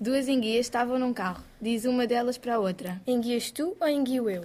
Duas enguias estavam num carro. Diz uma delas para a outra: Enguias tu ou enguio eu?